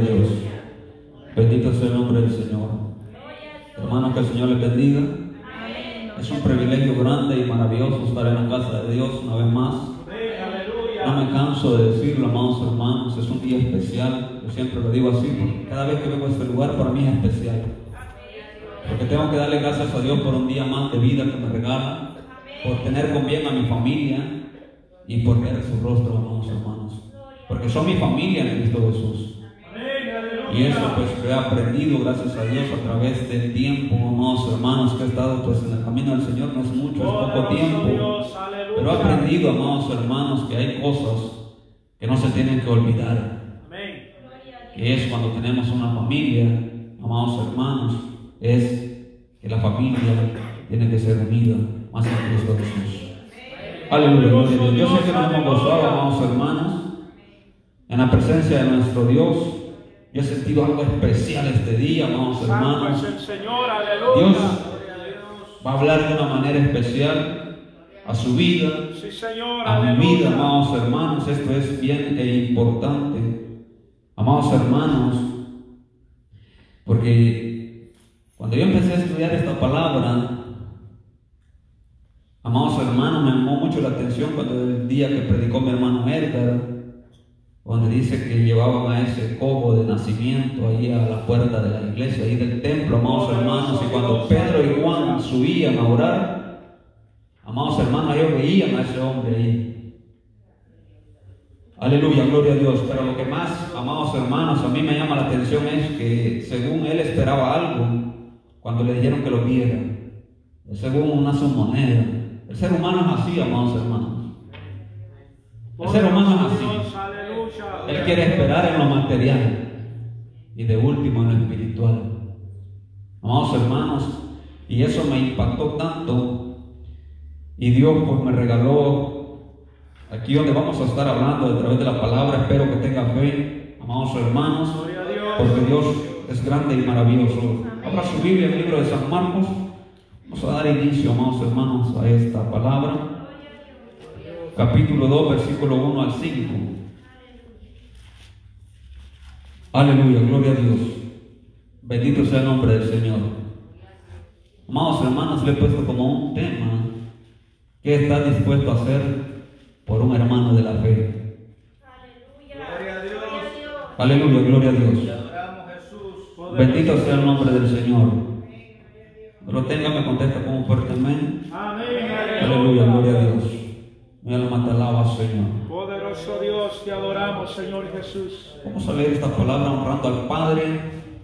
Dios. Bendito sea el nombre del Señor. Hermanos, que el Señor les bendiga. Es un privilegio grande y maravilloso estar en la casa de Dios una vez más. No me canso de decirlo, amados hermanos, es un día especial. Yo siempre lo digo así, porque cada vez que vengo a este lugar para mí es especial. Porque tengo que darle gracias a Dios por un día más de vida que me regala, por tener con bien a mi familia y por ver su rostro, amados hermanos. Porque son mi familia en Cristo Jesús. Y eso pues lo he aprendido gracias a Dios a través del tiempo, amados hermanos, que he estado pues en el camino del Señor, no es mucho, es poco tiempo. Pero he aprendido, amados hermanos, que hay cosas que no se tienen que olvidar. Que es cuando tenemos una familia, amados hermanos, es que la familia tiene que ser unida más en Cristo Jesús. Aleluya, Yo sé que nos hemos gozado, amados hermanos, en la presencia de nuestro Dios. Yo he sentido algo especial este día, amados hermanos. Dios va a hablar de una manera especial a su vida, a mi vida, amados hermanos. Esto es bien e importante, amados hermanos, porque cuando yo empecé a estudiar esta palabra, amados hermanos, me llamó mucho la atención cuando el día que predicó mi hermano Edgar, donde dice que llevaban a ese cobo de nacimiento ahí a la puerta de la iglesia, ahí del templo, amados hermanos, y cuando Pedro y Juan subían a orar, amados hermanos, ellos veían a ese hombre ahí. Aleluya, gloria a Dios. Pero lo que más, amados hermanos, a mí me llama la atención es que según él esperaba algo, cuando le dijeron que lo viera, según una moneda. El ser humano es así, amados hermanos. El ser humano es así. Él quiere esperar en lo material y de último en lo espiritual. Amados hermanos, y eso me impactó tanto. Y Dios pues me regaló aquí donde vamos a estar hablando a través de la palabra. Espero que tenga fe, amados hermanos, porque Dios es grande y maravilloso. Abra su Biblia, el libro de San Marcos. Vamos a dar inicio, amados hermanos, a esta palabra. Capítulo 2, versículo 1 al 5. Aleluya, gloria a Dios. Bendito sea el nombre del Señor. Amados hermanos, le he puesto como un tema que está dispuesto a hacer por un hermano de la fe. Aleluya, gloria a Dios. Bendito sea el nombre del Señor. Lo tenga, me contesta como fuerte amén. Aleluya, gloria a Dios. Mi alma te alaba, Señor. Poderoso Dios, te adoramos, Señor Jesús. Vamos a leer esta palabra honrando al Padre,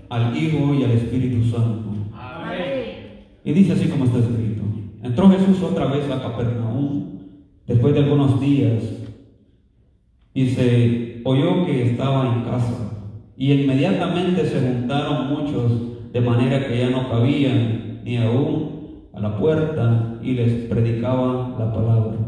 al Hijo y al Espíritu Santo. Amén. Y dice así como está escrito. Entró Jesús otra vez a Capernaum después de algunos días y se oyó que estaba en casa. Y inmediatamente se juntaron muchos de manera que ya no cabían ni aún a la puerta y les predicaba la palabra.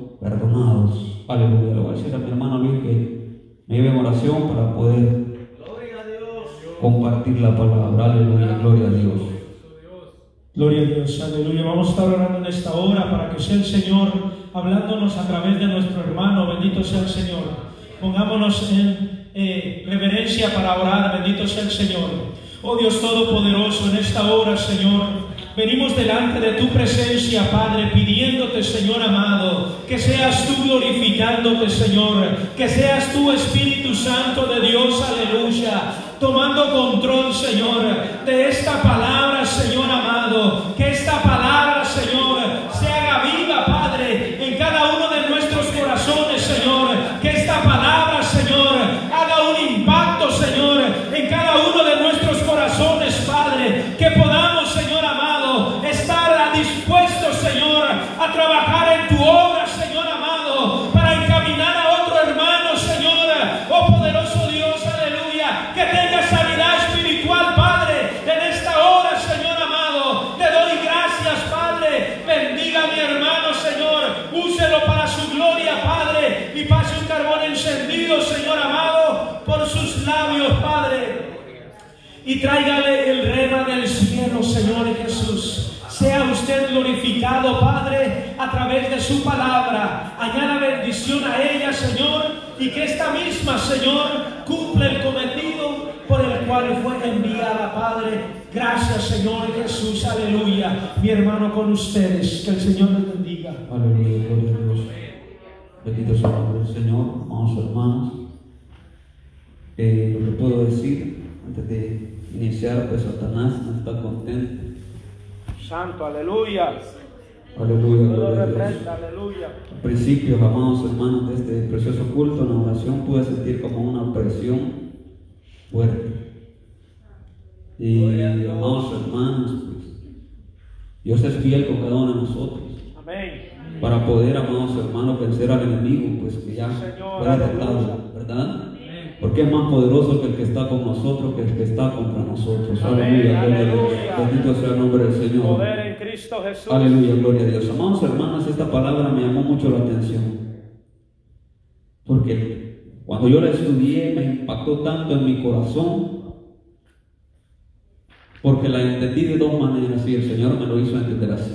perdonados. Aleluya. Le voy a decir a mi hermano Luis que me lleve en oración para poder compartir la palabra. Aleluya. Gloria a Dios. Gloria a Dios, aleluya. Vamos a estar orando en esta hora para que sea el Señor hablándonos a través de nuestro hermano. Bendito sea el Señor. Pongámonos en eh, reverencia para orar. Bendito sea el Señor. Oh Dios Todopoderoso, en esta hora, Señor, Venimos delante de tu presencia, Padre, pidiéndote, Señor amado, que seas tú glorificándote, Señor, que seas tú, Espíritu Santo de Dios, aleluya, tomando control, Señor, de esta palabra, Señor amado, que esta palabra, tráigale el rema del cielo, Señor Jesús. Sea usted glorificado, Padre, a través de su palabra. Añada bendición a ella, Señor, y que esta misma, Señor, cumpla el cometido por el cual fue enviada, Padre. Gracias, Señor Jesús, aleluya. Mi hermano con ustedes, que el Señor les bendiga. Aleluya, gloria a Dios. Bendito sea el nombre del Señor, amados hermanos. Eh, lo que puedo decir antes de iniciar, pues Satanás no está contento. Santo, aleluya. Aleluya, gloria a Dios. aleluya. Al principio, amados hermanos, de este precioso culto, en la oración pude sentir como una presión fuerte. Y amados hermanos, pues, Dios es fiel con cada uno de nosotros. Amén. Para poder, amados hermanos, vencer al enemigo, pues que ya Señor, fue derrotado. ¿verdad? Porque es más poderoso que el que está con nosotros que el que está contra nosotros. Amén, Aleluya, gloria a Dios. aleluya. Bendito sea el nombre del Señor. Poder en Cristo Jesús. Aleluya, gloria a Dios. Amados hermanos, esta palabra me llamó mucho la atención. Porque cuando yo la estudié me impactó tanto en mi corazón. Porque la entendí de dos maneras y el Señor me lo hizo entender así.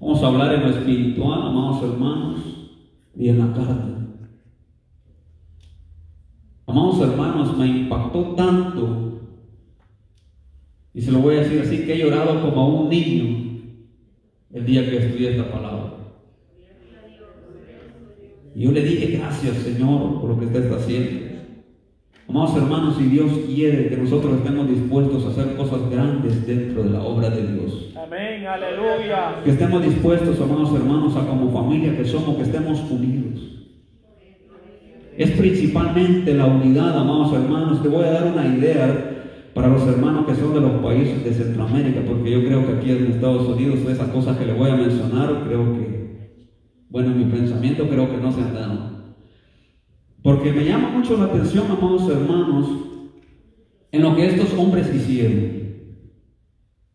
Vamos a hablar en lo espiritual, amados hermanos, y en la carne. Amados hermanos, me impactó tanto y se lo voy a decir así, que he llorado como un niño el día que estudié esta palabra. Y yo le dije, gracias Señor por lo que usted está haciendo. Amados hermanos, si Dios quiere que nosotros estemos dispuestos a hacer cosas grandes dentro de la obra de Dios. Amén, aleluya. Que estemos dispuestos, amados hermanos, a como familia que somos, que estemos unidos. Es principalmente la unidad, amados hermanos. Te voy a dar una idea para los hermanos que son de los países de Centroamérica, porque yo creo que aquí en Estados Unidos esas cosas que le voy a mencionar, creo que, bueno, en mi pensamiento creo que no se han dado. Porque me llama mucho la atención, amados hermanos, en lo que estos hombres hicieron.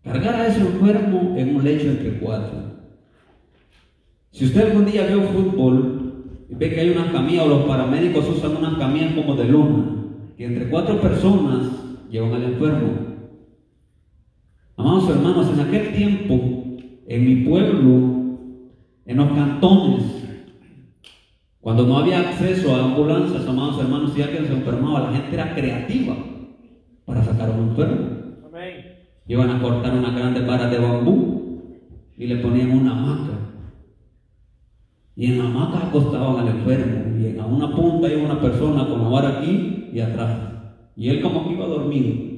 Cargar a ese enfermo en un lecho entre cuatro. Si usted algún día vio fútbol y ve que hay una camilla o los paramédicos usan unas camillas como de luna, que entre cuatro personas llevan al enfermo. Amados hermanos, en aquel tiempo, en mi pueblo, en los cantones, cuando no había acceso a ambulancias, amados hermanos, si alguien se enfermaba, la gente era creativa para sacar a un enfermo. Amén. Iban a cortar unas grandes varas de bambú y le ponían una hamaca. Y en la hamaca acostaban al enfermo. Y en a una punta iba una persona con la vara aquí y atrás. Y él como que iba dormido.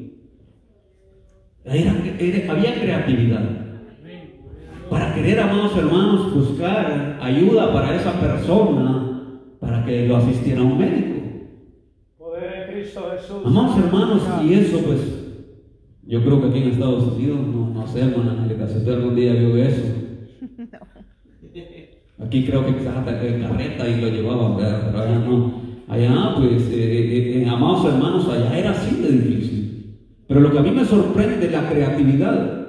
Era- era- había creatividad. Para querer, amados hermanos, buscar ayuda para esa persona para que lo asistiera a un médico. Poder en Cristo Jesús. Amados hermanos, y eso pues, yo creo que aquí en Estados Unidos, no, no sé, hermana Angélica, si usted algún día vio eso. Aquí creo que quizás hasta en carreta y lo llevaban, ¿verdad? pero allá no. Allá, pues, eh, eh, eh, amados hermanos, allá era así de difícil. Pero lo que a mí me sorprende es la creatividad.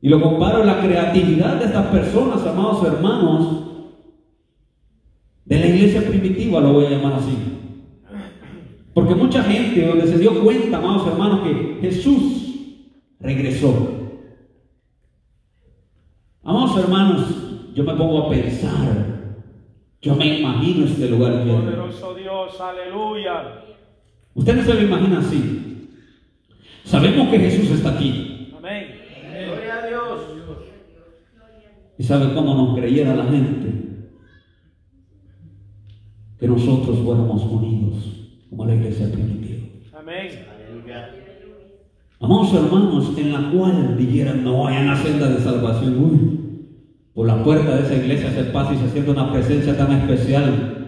Y lo comparo la creatividad de estas personas, amados hermanos, de la iglesia primitiva, lo voy a llamar así. Porque mucha gente donde se dio cuenta, amados hermanos, que Jesús regresó. Amados hermanos, yo me pongo a pensar, yo me imagino este lugar lleno. Poderoso Dios, aleluya. Usted no se lo imagina así. Sabemos que Jesús está aquí. Amén. Gloria a Dios. ¿Y sabe cómo nos creyera la gente? Que nosotros fuéramos unidos como la iglesia primitiva. Amén. Amados hermanos, en la cual dijeran, no vayan a la senda de salvación. Uy, por la puerta de esa iglesia se pasa y se siente una presencia tan especial.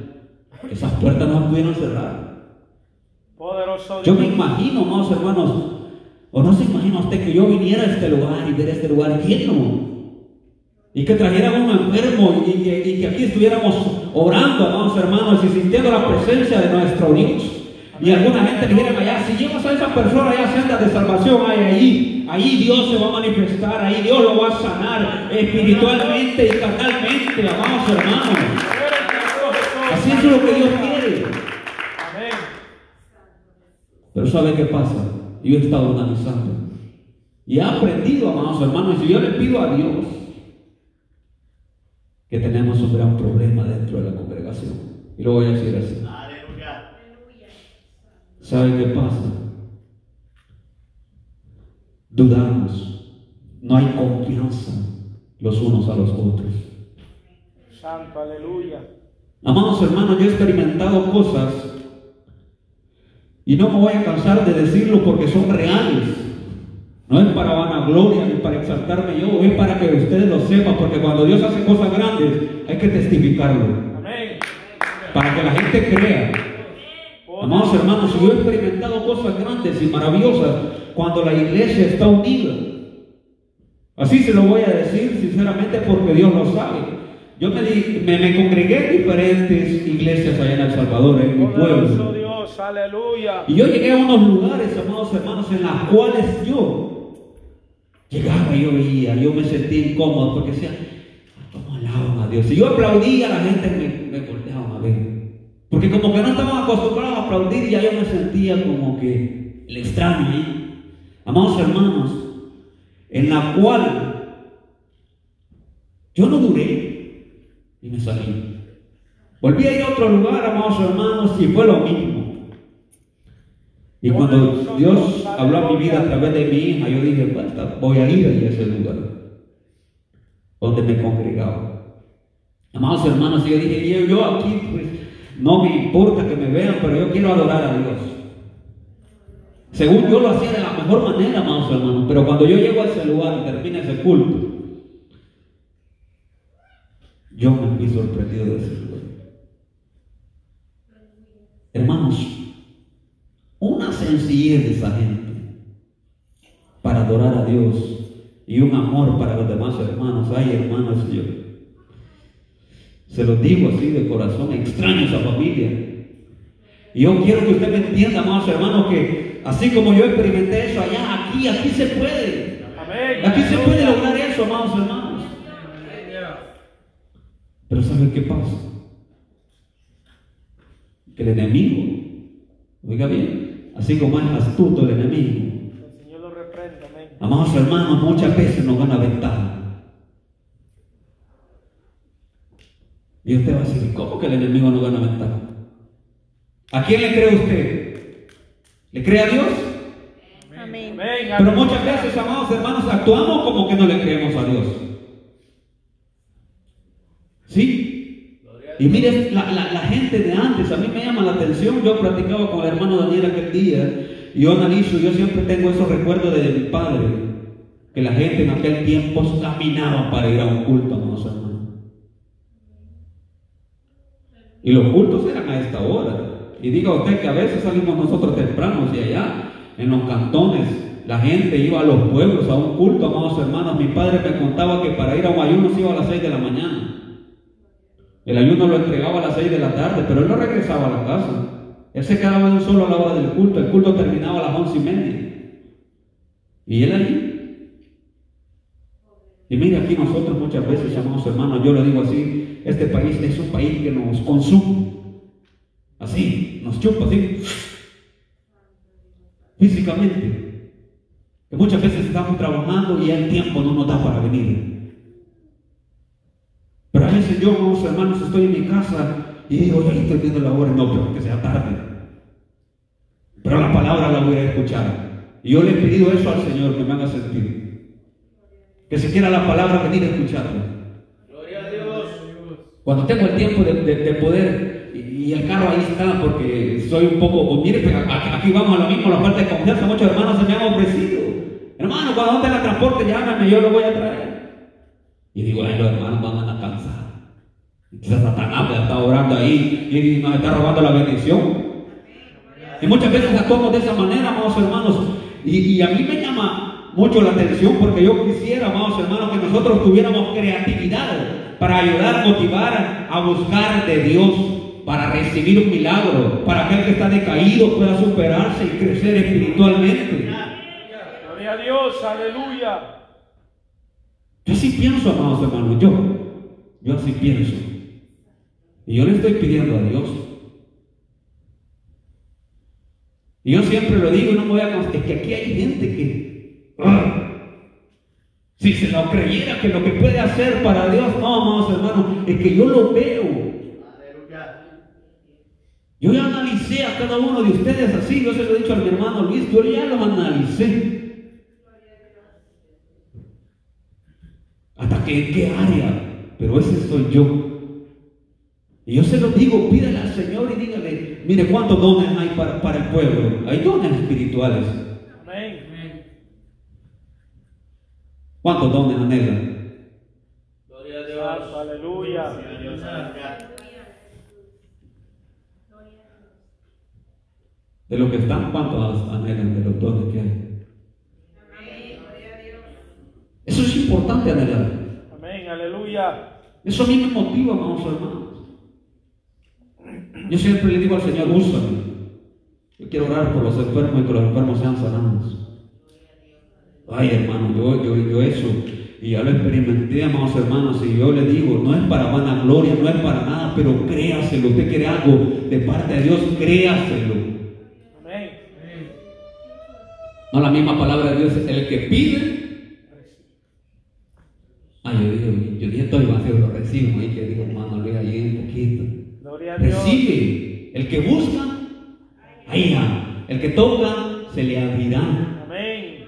Esas puertas no pudieron cerrar. Poderoso Yo me Dios. imagino, amados hermanos, o no se imagina usted que yo viniera a este lugar y ver este lugar lleno. Y que trajeran un enfermo y que, y que aquí estuviéramos orando, amados hermanos, y sintiendo la presencia de nuestro Dios. Y alguna gente dijera allá, si llevas a esa persona allá senda de salvación, hay ahí, ahí Dios se va a manifestar, ahí Dios lo va a sanar espiritualmente y carnalmente, amados hermanos. Así es lo que Dios quiere. Pero ¿sabe qué pasa? Yo he estado analizando. Y he aprendido, amados hermanos, y yo le pido a Dios que tenemos un gran problema dentro de la congregación. Y lo voy a decir así. ¿Sabe qué pasa? Dudamos. No hay confianza los unos a los otros. Santo, aleluya. Amados hermanos, yo he experimentado cosas y no me voy a cansar de decirlo porque son reales. No es para vanagloria ni para exaltarme yo, es para que ustedes lo sepan, porque cuando Dios hace cosas grandes hay que testificarlo. Para que la gente crea. Amados hermanos, yo he experimentado cosas grandes y maravillosas cuando la iglesia está unida. Así se lo voy a decir sinceramente porque Dios lo sabe. Yo me, me, congregué en diferentes iglesias allá en El Salvador, en mi pueblo. Dios, aleluya. Y yo llegué a unos lugares, amados hermanos, en los cuales yo llegaba y yo veía, yo me sentía incómodo porque decía, ¿cómo alaban a Dios? Y yo aplaudía, la gente me, me a ver. Porque como que no estaban acostumbrados a aplaudir y ya yo me sentía como que el extraño ahí. Amados hermanos, en la cual yo no duré y me salí. Volví a ir a otro lugar, amados hermanos, y fue lo mismo. Y cuando Dios habló a mi vida a través de mi hija, yo dije, voy a ir a ese lugar donde me congregaba. Amados hermanos, y yo dije, yo, aquí, pues, no me importa que me vean, pero yo quiero adorar a Dios. Según yo lo hacía de la mejor manera, amados hermanos, pero cuando yo llego a ese lugar y termina ese culto, yo me fui sorprendido de ese lugar. Hermanos, una sencillez de esa gente para adorar a Dios y un amor para los demás hermanos. Ay, hermanos, yo se los digo así de corazón, extraño esa familia. Y yo quiero que usted me entienda, amados hermanos, que así como yo experimenté eso allá, aquí, aquí se puede. Aquí se puede lograr eso, amados hermanos. Pero ¿saben qué pasa? Que el enemigo, oiga bien, así como es astuto el enemigo, amados hermanos, muchas veces nos van a ventaja. Y usted va a decir, ¿cómo que el enemigo gana ventaja? ¿A quién le cree usted? ¿Le cree a Dios? Amén. Pero muchas veces, amados hermanos, actuamos como que no le creemos a Dios. ¿Sí? Y mire, la, gente de antes, a mí me llama la atención, yo platicaba con el hermano Daniel aquel día, y yo analizo, yo siempre tengo esos recuerdos de mi padre, que la gente en aquel tiempo caminaba para ir a un culto, amados hermanos. Y los cultos eran a esta hora. Y diga usted que a veces salimos nosotros tempranos y allá, en los cantones, la gente iba a los pueblos a un culto, amados hermanos. Mi padre me contaba que para ir a un ayuno se iba a las 6 de la mañana. El ayuno lo entregaba a las 6 de la tarde, pero él no regresaba a la casa. Él se quedaba de un solo a la del culto. El culto terminaba a las once y media. Y él allí. Y mire, aquí nosotros muchas veces llamamos hermanos, yo lo digo así, este país es un país que nos consume. Así, nos chupa así. Físicamente. Que muchas veces estamos trabajando y el tiempo no nos da para venir. Pero a veces yo, hermanos, estoy en mi casa y digo, ya estoy viendo la hora, no, pero que sea tarde. Pero la palabra la voy a escuchar. Y yo le he pedido eso al Señor, que me haga sentir. Que se quiera la palabra venir a escucharla. Gloria a Dios. Cuando tengo el tiempo de, poder, y, el carro ahí está, porque soy un poco, mire, aquí, vamos a lo mismo, la parte de confianza, muchos hermanos se me han ofrecido. Hermano, cuando tenga transporte, llámame, yo lo voy a traer. Y digo, ay, los hermanos van a cansar. Quizás Satanás está orando ahí y nos está robando la bendición. Y muchas veces actuamos de esa manera, amados hermanos. Y, a mí me llama mucho la atención porque yo quisiera, amados hermanos, que nosotros tuviéramos creatividad para ayudar, motivar a buscar de Dios, para recibir un milagro, para que el que está decaído pueda superarse y crecer espiritualmente. Gloria a Dios, aleluya. Yo sí pienso, amados hermanos, yo, yo así pienso. Y yo le estoy pidiendo a Dios. Y yo siempre lo digo y no me voy a... Es que aquí hay gente que... Si se lo creyera que lo que puede hacer para Dios, no, amados hermanos, es que yo lo veo. Yo ya analicé a cada uno de ustedes así, yo se lo he dicho a mi hermano Luis, yo ya los analicé. ¿Hasta que en qué área? Pero ese soy yo. Y yo se lo digo, pídale al Señor y dígale, mire cuántos dones hay para el pueblo. Hay dones espirituales. ¿Cuántos dones anhelan? Gloria a Dios. Aleluya. De los que están, ¿cuántos anhelan de los dones que hay? Eso es importante anhelar. Amén, aleluya. Eso a mí me motiva, hermanos hermanos. Yo siempre le digo al Señor, úsame. Yo quiero orar por los enfermos y que los enfermos sean sanados. Ay, hermano, yo, yo, yo eso, y ya lo experimenté, amados hermanos, y yo le digo, no es para vanagloria, no es para nada, pero créaselo. Usted quiere algo de parte de Dios, créaselo. Amén. No la misma palabra de Dios, el que pide. Ay, yo digo, yo dije el vacío lo recibo, ahí que digo, hermano, Luis, ahí un poquito. Gloria a Dios. Recibe. El que busca, ahí. El que toca, se le abrirá. Amén.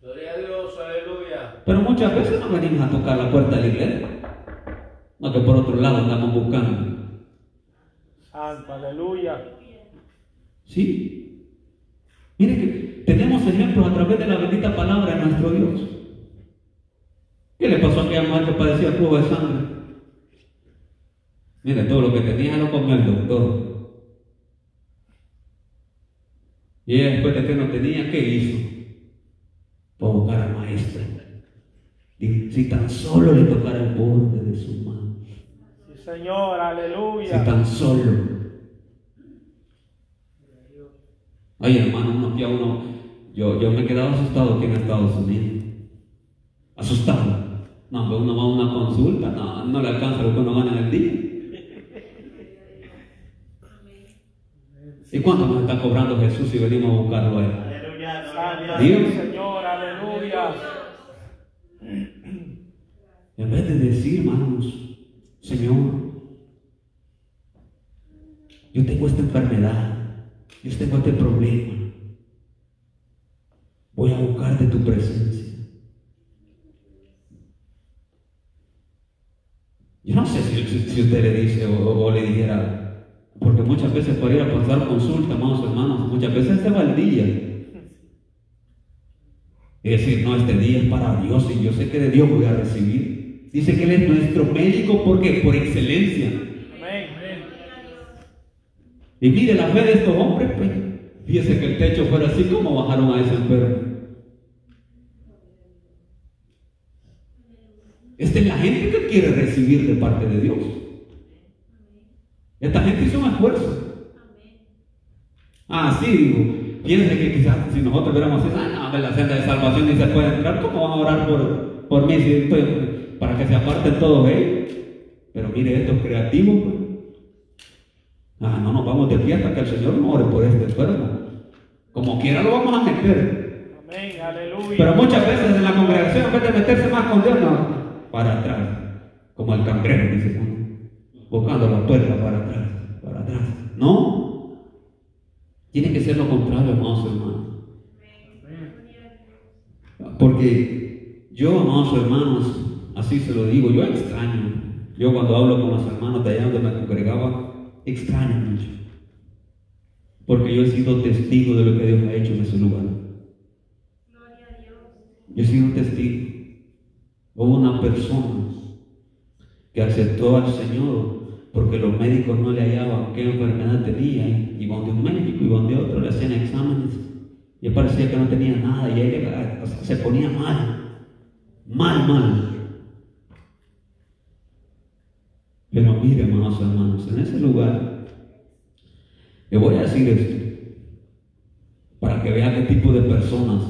Gloria a Dios, aleluya. Pero muchas veces no venimos a tocar la puerta de la iglesia. No que por otro lado andamos buscando. Aleluya. ¿Sí? Mire que tenemos ejemplos a través de la bendita palabra de nuestro Dios. ¿Qué le pasó a aquella mujer que padecía flujo de sangre? Mire, todo lo que tenía lo comió el doctor. Y ella después de que no tenía, ¿qué hizo? Provocar al maestro. Y si tan solo le tocara el borde de su mano. Sí, Señor, Si aleluya. tan solo. Ay, hermano, uno que a uno. Yo, yo me he quedado asustado aquí en Estados Unidos. Asustado. No, pero uno va a una consulta, no, no le alcanza lo que uno gana en el día. ¿Y cuánto nos está cobrando Jesús si venimos a buscarlo a él? Aleluya. Dios. Señor, aleluya. En vez de decir, hermanos, Señor, yo tengo esta enfermedad, yo tengo este problema, voy a buscar de tu presencia. Yo no sé si, usted le dice o, o le dijera, porque muchas veces por ir a pasar consulta, amados hermanos, muchas veces se va el día. Y decir, no, este día es para Dios y yo sé que de Dios voy a recibir. Dice que Él es nuestro médico porque por excelencia. Y mire la fe de estos hombres, pues. Fíjese que el techo fuera así como bajaron a ese enfermo. Esta es la gente que quiere recibir de parte de Dios. Esta gente hizo un esfuerzo. Ah, sí, digo. Piense que quizás si nosotros hubiéramos dicho, ah, no, la senda de salvación ni se puede entrar, ¿cómo van a orar por, por mí si estoy- para que se aparten todos ellos? Pero mire, esto es creativo, pues. Ah, no nos vamos de fiesta que el Señor no ore por este enfermo. Como quiera lo vamos a meter. Amén, aleluya. Pero muchas veces en la congregación, en vez de meterse más con Dios, no, para atrás. Como el cangrejo, dice uno. Buscando la puerta para atrás, para atrás. No. Tiene que ser lo contrario, hermanos hermanos. Porque yo, amados hermanos, así se lo digo, yo extraño. Yo cuando hablo con los hermanos de allá donde me congregaba, extraño mucho. Porque yo he sido testigo de lo que Dios ha hecho en ese lugar. Yo he sido testigo. Hubo una persona que aceptó al Señor porque los médicos no le hallaban qué enfermedad tenía. Y iba de un médico y de otro, le hacían exámenes. Y parecía que no tenía nada. Y sea, se ponía mal. Mal, mal. Pero mire, hermanos, hermanos, en ese lugar, le voy a decir esto, para que vea qué tipo de personas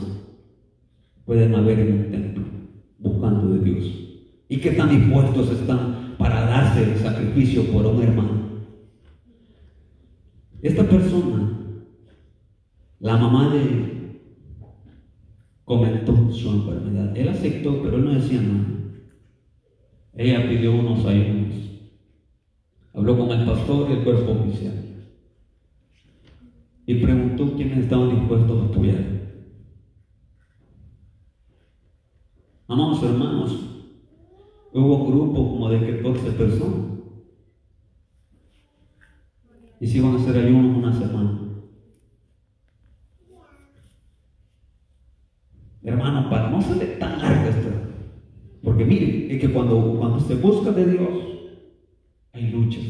pueden haber en un templo buscando de Dios y qué tan dispuestos están para darse el sacrificio por un hermano. Esta persona la mamá de él comentó su enfermedad. Él aceptó, pero él no decía nada. Ella pidió unos ayunos. Habló con el pastor y el cuerpo oficial. Y preguntó quiénes estaban dispuestos a apoyar. Amados hermanos, hubo un grupo como de 14 personas. Y se iban a hacer ayunos una semana. Hermano, para no ser tan larga esto. Porque miren, es que cuando, cuando se busca de Dios, hay luchas.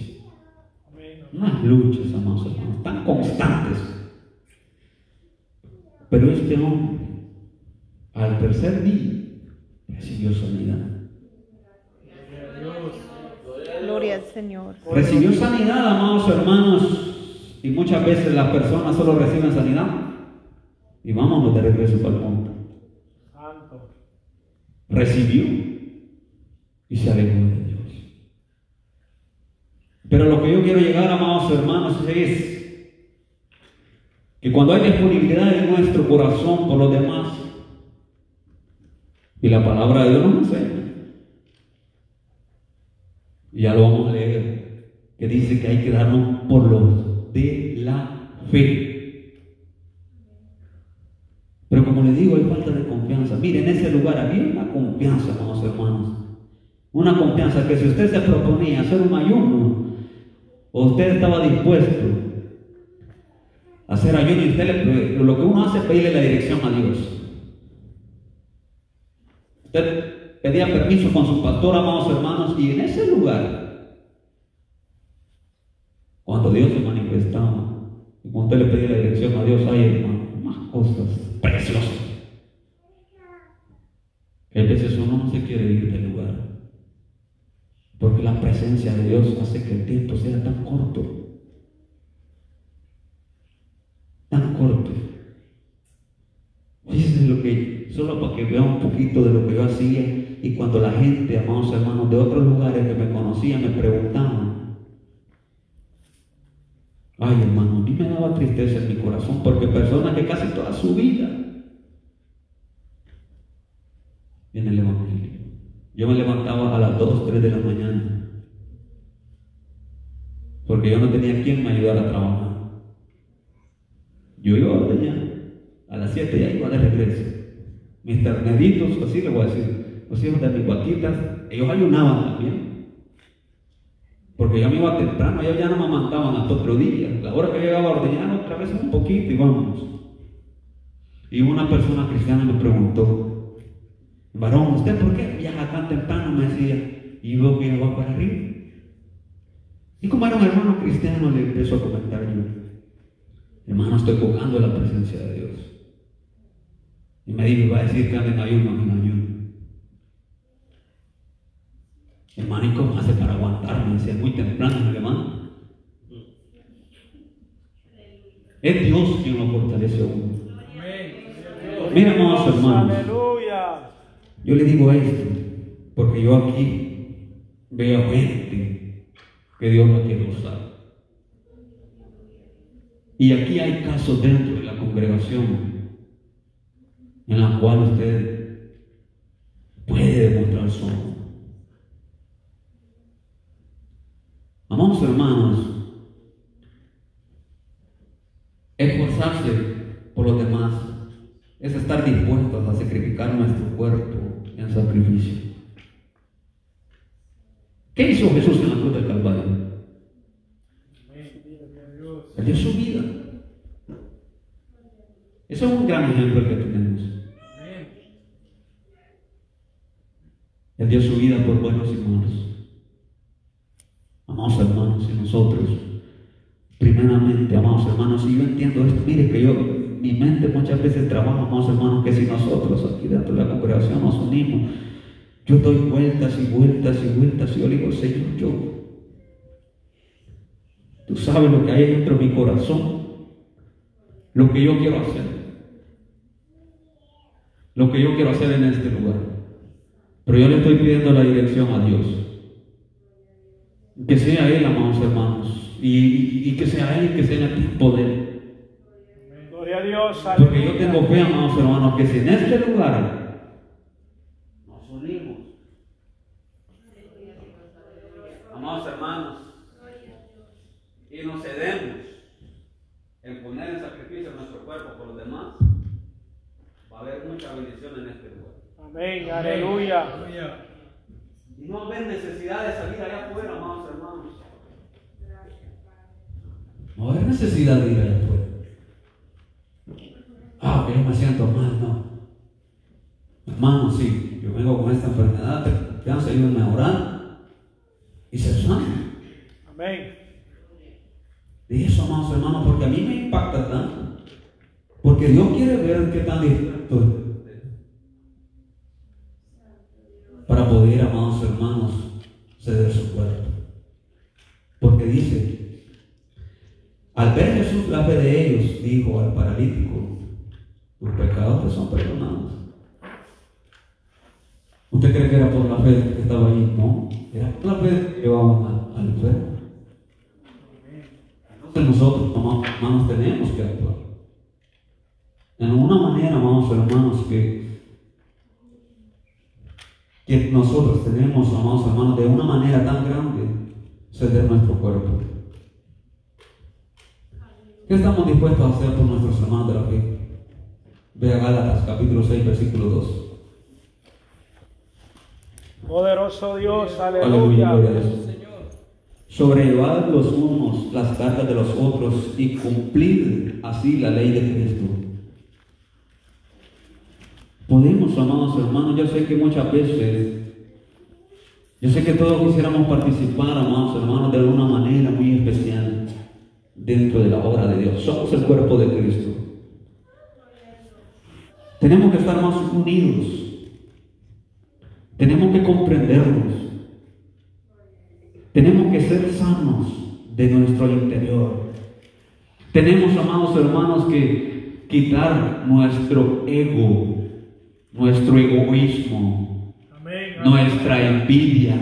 Unas luchas, amados hermanos, tan constantes. Pero este hombre, al tercer día, recibió sanidad. Gloria al Señor. Recibió sanidad, amados hermanos, y muchas veces las personas solo reciben sanidad y vámonos de regreso para el. Santo. Recibió y se alejó de Dios. Pero lo que yo quiero llegar, amados hermanos, es que cuando hay disponibilidad en nuestro corazón por los demás, y la palabra de Dios nos enseña, y ya lo vamos a leer, que dice que hay que darnos por los de la fe. Pero como les digo, hay falta de confianza. Miren, en ese lugar había una confianza, amados hermanos. Una confianza que si usted se proponía hacer un ayuno, o usted estaba dispuesto a hacer ayuno, y usted le- lo que uno hace es pedirle la dirección a Dios. Usted pedía permiso con su pastor, amados hermanos, y en ese lugar, cuando Dios se manifestaba, y cuando usted le pedía la dirección a Dios, hay hermano, unas cosas preciosas. Que a veces uno no se quiere ir del lugar, porque la presencia de Dios hace que el tiempo sea tan corto, tan corto. Fíjense lo que, solo para que vean un poquito de lo que yo hacía, y cuando la gente, amados hermanos, de otros lugares que me conocían, me preguntaban, ay hermano, a mí me daba tristeza en mi corazón, porque personas que casi toda su vida en el Evangelio. Yo me levantaba a las 2, 3 de la mañana, porque yo no tenía quien me ayudara a trabajar. Yo iba a ordeñar, a las 7 ya iba de regreso. Mis terneritos, así le voy a decir, los hijos de mis vaquitas, ellos ayunaban también. Porque yo me iba temprano, ellos ya no me amantaban hasta otro día. La hora que llegaba a ordeñar, otra vez un poquito y vámonos. Y una persona cristiana me preguntó, varón, ¿usted por qué viaja tan temprano? Me decía, y yo que va para arriba. Y como era un hermano cristiano, le empezó a comentar yo, hermano, estoy buscando la presencia de Dios. Y me dijo, va a decir que anda en ayuno, en ayuno. Hermano, ¿y cómo hace para aguantarme? Decía, muy temprano levanto. Es Dios quien lo fortalece a uno. Hermanos. Yo le digo esto, porque yo aquí veo gente que Dios la quiere usar. Y aquí hay casos dentro de la congregación en la cual usted puede demostrar su amor. Amados hermanos, esforzarse por los demás es estar dispuestos a sacrificar nuestro cuerpo en sacrificio. ¿Qué hizo Jesús en la cruz del Calvario? Dio su vida. Eso es un gran ejemplo que tenemos. Él dio su vida por buenos y malos. Amados hermanos, y nosotros, primeramente, amados hermanos, y yo entiendo esto, mire que yo, mi mente muchas veces trabaja, amados hermanos, que si nosotros aquí dentro de la congregación nos unimos, yo doy vueltas y vueltas y vueltas, y yo le digo, Señor, yo, tú sabes lo que hay dentro de mi corazón, lo que yo quiero hacer, lo que yo quiero hacer en este lugar. Pero yo le estoy pidiendo la dirección a Dios. Que sea Él, amados hermanos. Y, y- que sea Él, que sea el tiempo de Él. Gloria a Dios, Porque yo tengo fe, amados hermanos, que si en este lugar nos unimos, amados hermanos, y nos cedemos en poner en sacrificio nuestro cuerpo por los demás, va a haber mucha bendición en este lugar. Amén, aleluya. Y no va a haber necesidad de salir allá afuera, amados hermanos. No va a haber necesidad de ir allá afuera. Ah, que yo me siento mal, no. Hermano, sí, yo vengo con esta enfermedad, te- te han ayúdenme a orar y se sana. Amén. De eso, amados hermanos, porque a mí me impacta tanto. Porque Dios quiere ver qué tan dispuesto. Para poder, amados hermanos, ceder su cuerpo. Porque dice, al ver Jesús la fe de ellos, dijo al paralítico, tus pecados te son perdonados. ¿Usted cree que era por la fe que estaba allí? No, era por la fe que llevaban al, enfermo. Entonces nosotros, hermanos, tenemos que actuar. En una manera, amados hermanos, que, que nosotros tenemos, amados hermanos, de una manera tan grande, ceder nuestro cuerpo. ¿Qué estamos dispuestos a hacer por nuestros hermanos de la fe? Ve a Gálatas capítulo 6, versículo 2. Poderoso Dios, Aleluya, aleluya. Sobrellevad los unos las cargas de los otros y cumplid así la ley de Cristo. Podemos, amados hermanos, yo sé que muchas veces, yo sé que todos quisiéramos participar, amados hermanos, de una manera muy especial dentro de la obra de Dios. Somos el cuerpo de Cristo. Tenemos que estar más unidos. Tenemos que comprendernos. Tenemos que ser sanos de nuestro interior. Tenemos, amados hermanos, que quitar nuestro ego, nuestro egoísmo, Amén. nuestra envidia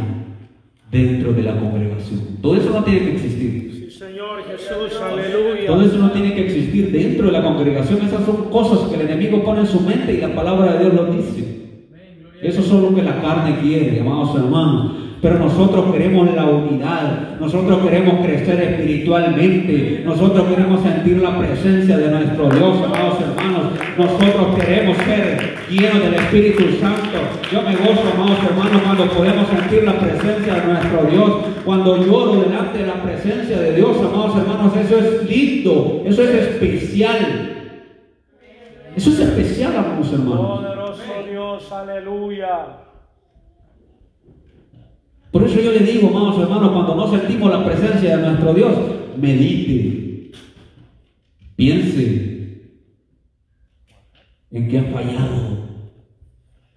dentro de la congregación. Todo eso no tiene que existir. Señor Jesús, aleluya. Todo eso no tiene que existir dentro de la congregación. Esas son cosas que el enemigo pone en su mente y la palabra de Dios lo dice. Eso es lo que la carne quiere, amados hermanos. Pero nosotros queremos la unidad, nosotros queremos crecer espiritualmente, nosotros queremos sentir la presencia de nuestro Dios, amados hermanos. Nosotros queremos ser llenos del Espíritu Santo. Yo me gozo, amados hermanos, cuando podemos sentir la presencia de nuestro Dios, cuando lloro delante de la presencia de Dios, amados hermanos. Eso es lindo, eso es especial. Eso es especial, amados hermanos. Poderoso Dios, aleluya. Por eso yo le digo, amados hermanos, cuando no sentimos la presencia de nuestro Dios, medite, piense en que ha fallado,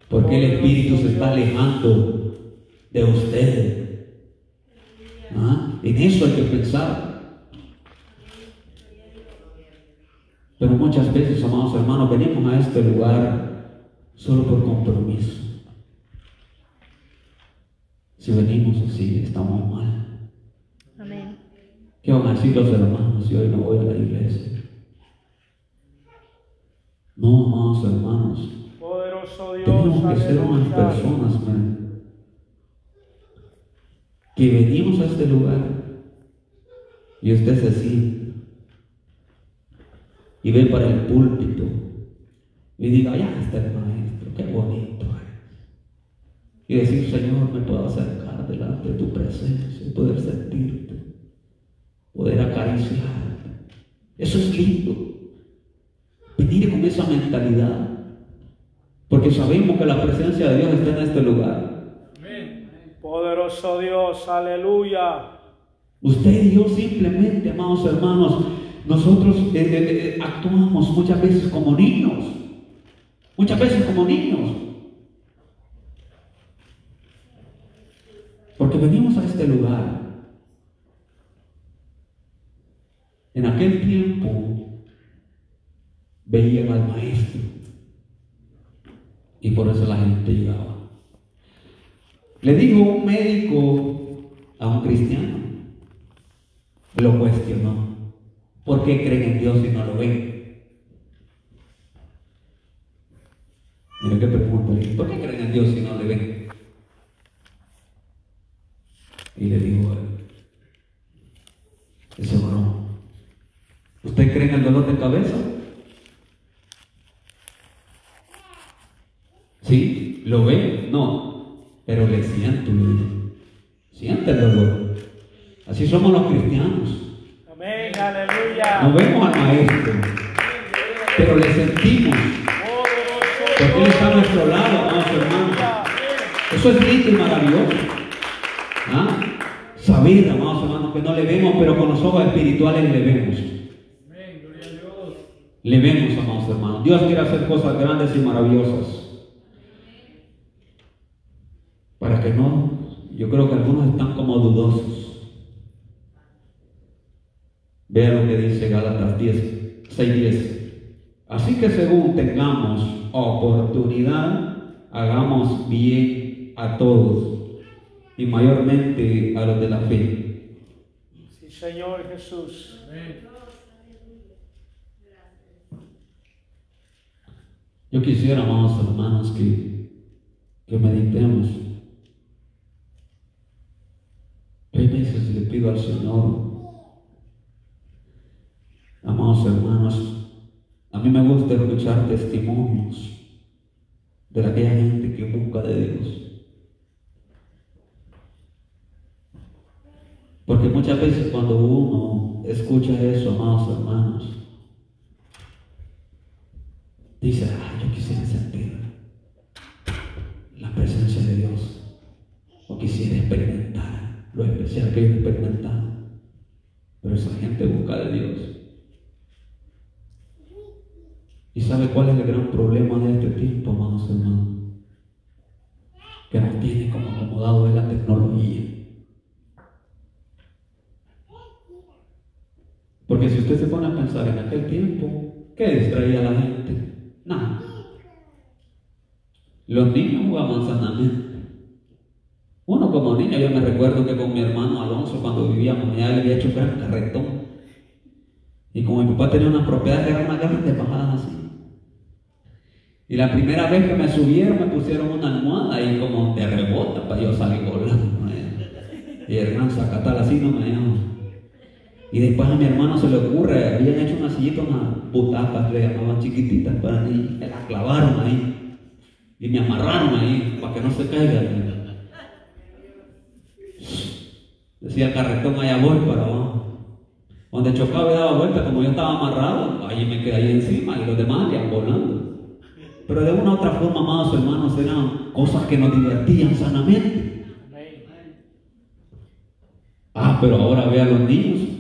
porque el Espíritu se está alejando de usted. ¿Ah? En eso hay que pensar. Pero muchas veces, amados hermanos, venimos a este lugar solo por compromiso. Si venimos así, estamos mal. Amén. ¿Qué van a decir los hermanos si hoy no voy a la iglesia? No, amados hermanos, Poderoso Dios, tenemos que ser unas personas, man, que venimos a este lugar y usted se siente y ve para el púlpito y diga, ya está el maestro, qué bonito es. Y decir, Señor, me puedo acercar delante de tu presencia poder sentirte, poder acariciarte. Eso es lindo. Venir con esa mentalidad. Porque sabemos que la presencia de Dios está en este lugar. Poderoso Dios, aleluya. Usted y yo simplemente, amados hermanos, nosotros eh, eh, eh, actuamos muchas veces como niños. Muchas veces como niños. Venimos a este lugar. En aquel tiempo veían al maestro. Y por eso la gente llegaba. Le dijo un médico a un cristiano. Lo cuestionó. ¿Por qué creen en Dios y no lo ven? Mira qué pregunta, ¿por qué creen en Dios si no le ven? Y le digo a él, ese varón, ¿usted cree en el dolor de cabeza? ¿Sí? ¿Lo ve? No, pero le siento, le digo. Siente el dolor. Así somos los cristianos. Amén, aleluya. No vemos al maestro, pero le sentimos. Porque Él está a nuestro lado, amados hermanos. Eso es lindo y maravilloso. ¿Ah? Saber, amados hermanos, que no le vemos, pero con los ojos espirituales le vemos. Le vemos, amados hermanos. Dios quiere hacer cosas grandes y maravillosas. Para que no, yo creo que algunos están como dudosos. Vea lo que dice Gálatas 10, 6, 10. Así que según tengamos oportunidad, hagamos bien a todos y mayormente a los de la fe. Sí, Señor Jesús. Yo quisiera, amados hermanos, que, que meditemos. Hay veces le pido al Señor, amados hermanos, a mí me gusta escuchar testimonios de aquella gente que busca de Dios. Porque muchas veces cuando uno escucha eso, amados hermanos, dice, ah, yo quisiera sentir la presencia de Dios, o quisiera experimentar lo especial que ellos experimentaron. Pero esa gente busca de Dios. ¿Y sabe cuál es el gran problema de este tiempo, amados hermanos? Que nos tiene como acomodado en la tecnología. Porque si usted se pone a pensar en aquel tiempo, ¿qué distraía a la gente? Nada. Los niños jugaban sanamente. Uno como niño, yo me recuerdo que con mi hermano Alonso, cuando vivíamos le había hecho un gran carretón. Y como mi papá tenía una propiedad que era una grande, bajadas así. Y la primera vez que me subieron, me pusieron una almohada y como de rebota para yo salir volando. Y gran Zacatal así no me llama. Y después a mi hermano se le ocurre, habían hecho una sillita, unas butacas, le llamaban chiquititas para mí, me las clavaron ahí. Y me amarraron ahí para que no se caiga. Decía carretón, allá voy para abajo. Donde chocaba y daba vuelta, como yo estaba amarrado, ahí me quedé ahí encima y los demás iban volando. Pero de una u otra forma, amados hermanos, eran cosas que nos divertían sanamente. Ah, pero ahora ve a los niños.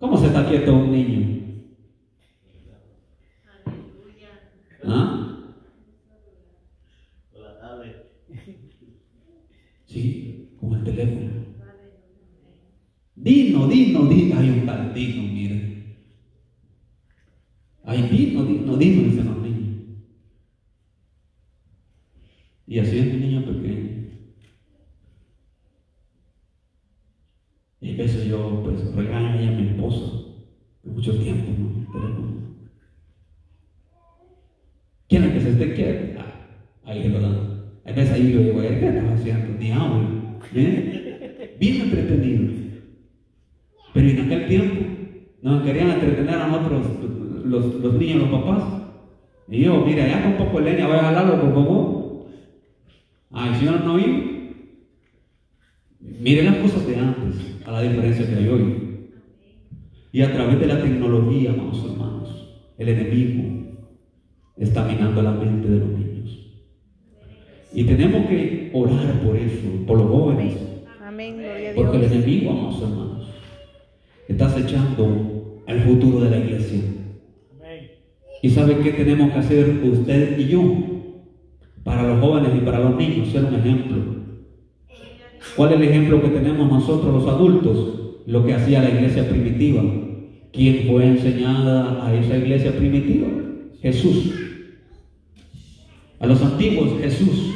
¿Cómo se está quieto un niño? ¿Ah? Sí, con el teléfono. Dino, Dino, Dino. Hay un tal Dino, mire. Hay Dino, Dino, Dino, dicen los niños. Y así es mi niño pequeño. Y a veces yo pues regaño a ella a mi esposa de mucho tiempo, ¿no? ¿Quién es que se esté quieto? Ah, ahí lo dan. A veces ahí yo digo, ¿qué estás haciendo? Diablo. ¿Eh? Bien entretenido. Pero en aquel tiempo nos querían entretener a nosotros, los, los niños, los papás. Y yo, mira, ya con poco leña, voy a jalarlo, por favor. Ay, si yo no iba. Miren las cosas de antes, a la diferencia que hay hoy. Y a través de la tecnología, amados hermanos, el enemigo está minando la mente de los niños. Y tenemos que orar por eso, por los jóvenes. Amén, gloria a Porque el enemigo, amados hermanos, está acechando el futuro de la iglesia. Amén. ¿Y sabe qué tenemos que hacer usted y yo? Para los jóvenes y para los niños, ser un ejemplo. ¿Cuál es el ejemplo que tenemos nosotros los adultos? Lo que hacía la iglesia primitiva. ¿Quién fue enseñada a esa iglesia primitiva? Jesús. A los antiguos, Jesús.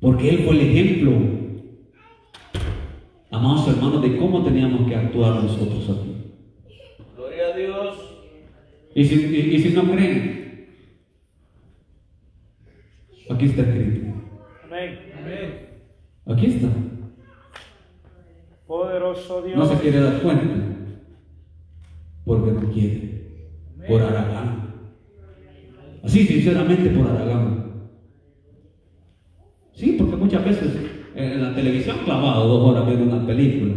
Porque Él fue el ejemplo, amados hermanos, de cómo teníamos que actuar nosotros aquí. Gloria a Dios. Y si, y- y si no creen, Aquí está escrito. Amén. Aquí está. Poderoso Dios. No se quiere dar cuenta. Porque no quiere. Por Aragán. Así, sinceramente, por Aragán. Sí, porque muchas veces en la televisión clavado dos horas viendo una película.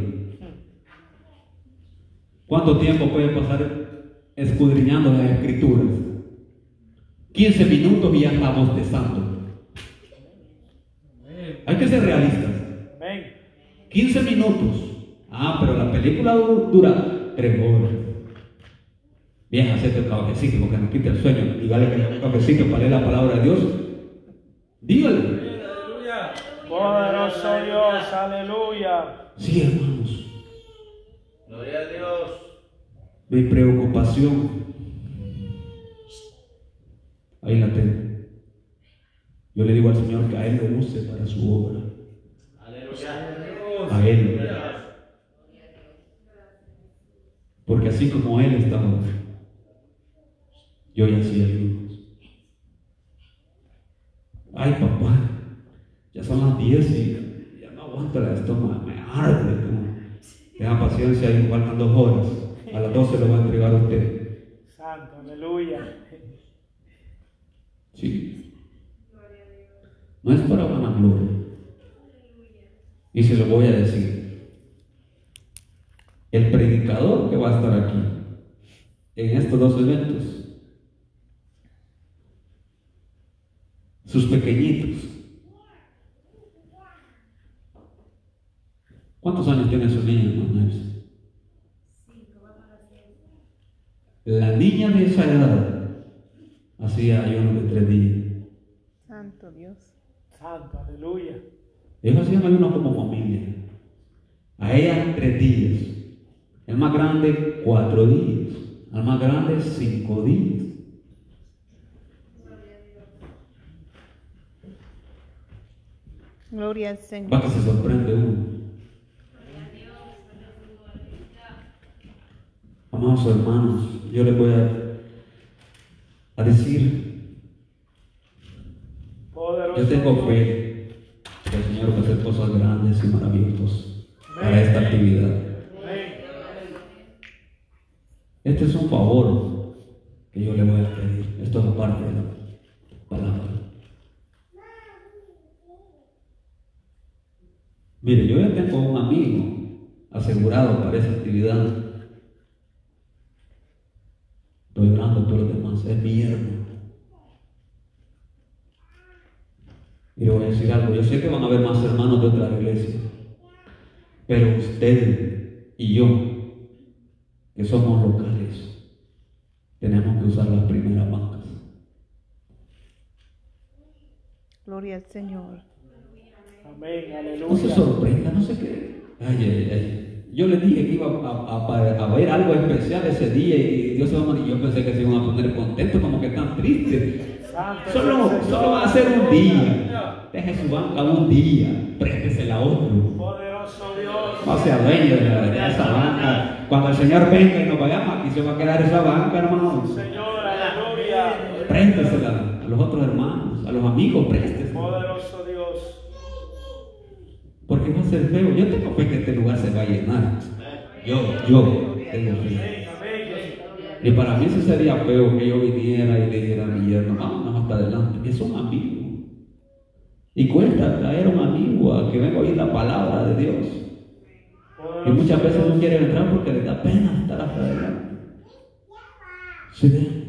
¿Cuánto tiempo puede pasar escudriñando las escrituras? 15 minutos y ya está bostezando. Hay que ser realistas. Amén. 15 minutos. Ah, pero la película du- dura 3 horas. Bien, hacete el cafecito porque nos quita el sueño. Dígale que un cafecito para leer la palabra de Dios. Dígale. Aleluya. Poderoso Dios. Aleluya. Sí, hermanos. Gloria a Dios. Mi preocupación. Ahí la tengo. Yo le digo al Señor que a Él lo use para su obra. Aleluya. A Él. Porque así como Él estaba, yo ya hacía algunos. Ay, papá, ya son las 10 y ya no aguanto el estómago, me arde. Tenga paciencia y faltan dos horas. A las 12 lo va a entregar a usted. Santo. Aleluya. Sí. No es para vanagloria. Y se lo voy a decir. El predicador que va a estar aquí en estos dos eventos, sus pequeñitos. ¿Cuántos años tiene su niña, hermano Nelson? La niña de esa edad hacía ayuno de tres días. Santo Dios. Santo. Aleluya. Ellos hacían ayuno como familia. A ella tres días. El más grande cuatro días. Al más grande cinco días. Gloria al Va Señor. que se sorprende uno. Amados hermanos, yo les voy a, a decir, Poderoso yo tengo fe que el Señor va a hacer cosas grandes y maravillosas para esta actividad. Amén. Este es un favor que yo le voy a pedir. Esto es aparte de la palabra. Mire, yo ya tengo un amigo asegurado para esa actividad. Estoy orando por los demás. Es mi hermano. Y le voy a decir algo. Yo sé que van a haber más hermanos de otras iglesias. Pero usted y yo que somos locales, tenemos que usar las primeras bancas. Gloria al Señor. Amén. No se Aleluya. sorprenda, no sé qué. Ay, ay, ay. Yo les dije que iba a, a- a- a ver algo especial ese día y Dios se va a y yo pensé que se iban a poner contentos, como que están tristes. Solo, solo va a ser un día. Deje su banca un día, préstesela a otro. No sea dueño de, la- de esa banca. Cuando el Señor venga y nos vayamos, aquí se va a quedar esa banca, hermano. Señor. Aleluya. Préstesela a los otros hermanos, a los amigos, préstesela. Poderoso Dios. Porque va a ser feo. Yo tengo fe que este lugar se va a llenar. Yo, yo tengo fe. Y para mí sí sería feo que yo viniera y le dijera a mi yerno, vámonos hasta adelante. Es un amigo. Y cuesta traer un amigo a que venga a oír la palabra de Dios. Y muchas veces no quieren entrar porque les da pena estar hasta adelante. Sí, veamos.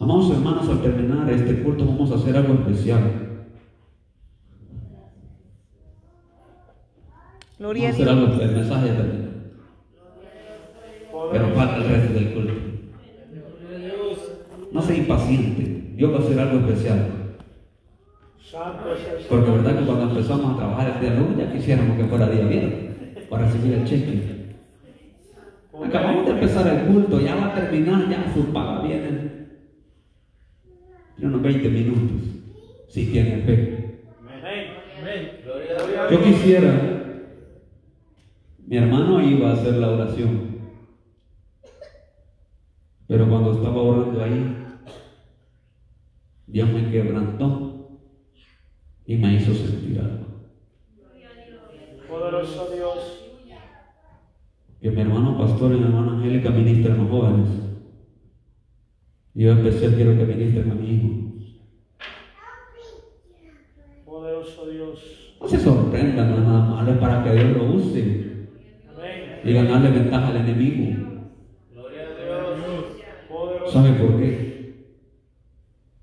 Amados hermanos, al terminar este culto vamos a hacer algo especial. Gloria a Vamos a hacer algo, el mensaje ya terminó. Pero falta el resto del culto. No sea impaciente. Dios va a hacer algo especial. Porque verdad que cuando empezamos a trabajar el día lunes ya quisiéramos que fuera día viernes para recibir el cheque. Acabamos de empezar el culto, ya va a terminar, ya su paga viene en unos 20 minutos, si tiene fe. Yo quisiera, mi hermano iba a hacer la oración, pero cuando estaba orando ahí, Dios me quebrantó y me hizo sentir algo. Poderoso Dios. Que mi hermano pastor y mi hermana Angélica ministren a los jóvenes. Y yo en especial quiero que ministren a mi hijo. Poderoso Dios. No se sorprendan, no es nada malo, es para que Dios lo use Amén. y ganarle ventaja al enemigo. Gloria a Dios. ¿Sabe por qué?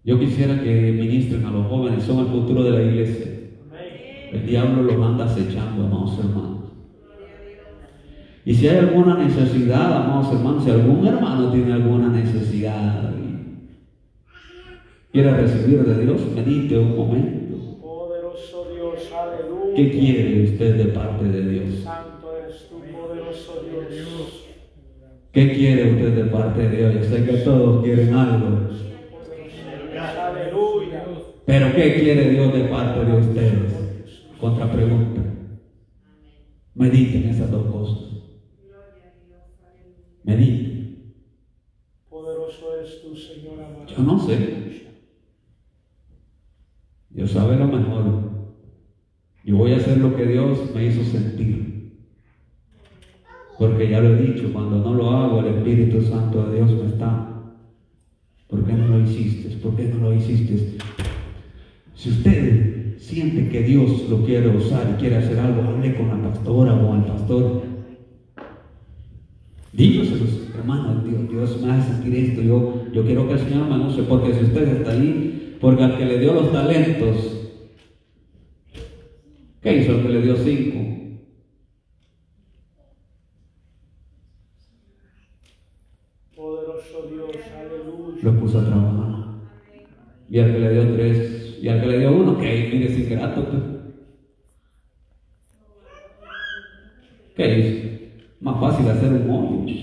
Yo quisiera que los jóvenes, son el futuro de la iglesia. El diablo los anda acechando, amados hermanos. Y si hay alguna necesidad, amados hermanos, si algún hermano tiene alguna necesidad y quiere recibir de Dios, medite un momento. Poderoso Dios. Aleluya. ¿Qué quiere usted de parte de Dios? Santo eres tú, poderoso Dios. ¿Qué quiere usted de parte de Dios? Yo sé que todos quieren algo. Pero ¿qué quiere Dios de parte de ustedes? Contra pregunta. Mediten esas dos cosas. Mediten. Poderoso Señor amado. Yo no sé. Dios sabe lo mejor. Yo voy a hacer lo que Dios me hizo sentir. Porque ya lo he dicho, cuando no lo hago, el Espíritu Santo de Dios me está. ¿Por qué no lo hiciste? ¿Por qué no lo hiciste? Si usted siente que Dios lo quiere usar y quiere hacer algo, hable con la pastora o al pastor. Dígaselos, hermano, Dios, Dios me hace sentir esto. Yo, yo quiero que el Señor me use, porque si usted está ahí, porque al que le dio los talentos, ¿qué hizo el que le dio cinco? Poderoso Dios. Aleluya. Lo puso a trabajar. Y al que le dio tres, y al que le dio uno, que mire, es ingrato. pues. ¿Qué hizo? Más fácil hacer un hoyo.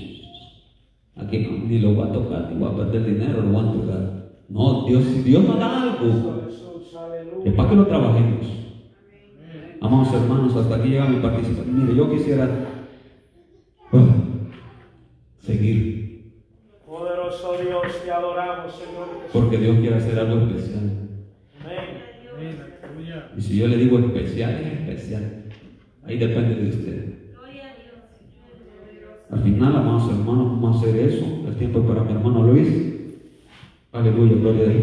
Aquí no, ni lo va a tocar, ni va a perder dinero, lo va a tocar. No, Dios, si Dios nos da algo, es para que lo trabajemos. Amados hermanos, hasta aquí llega mi participación. Mire, yo quisiera uh, seguir, Poderoso Dios, te adoramos, Señor porque Dios quiere hacer algo especial. Y si yo le digo especial, es especial. Ahí depende de usted. Al final, amados hermanos, vamos a hacer eso. El tiempo es para mi hermano Luis. Aleluya, gloria a Dios.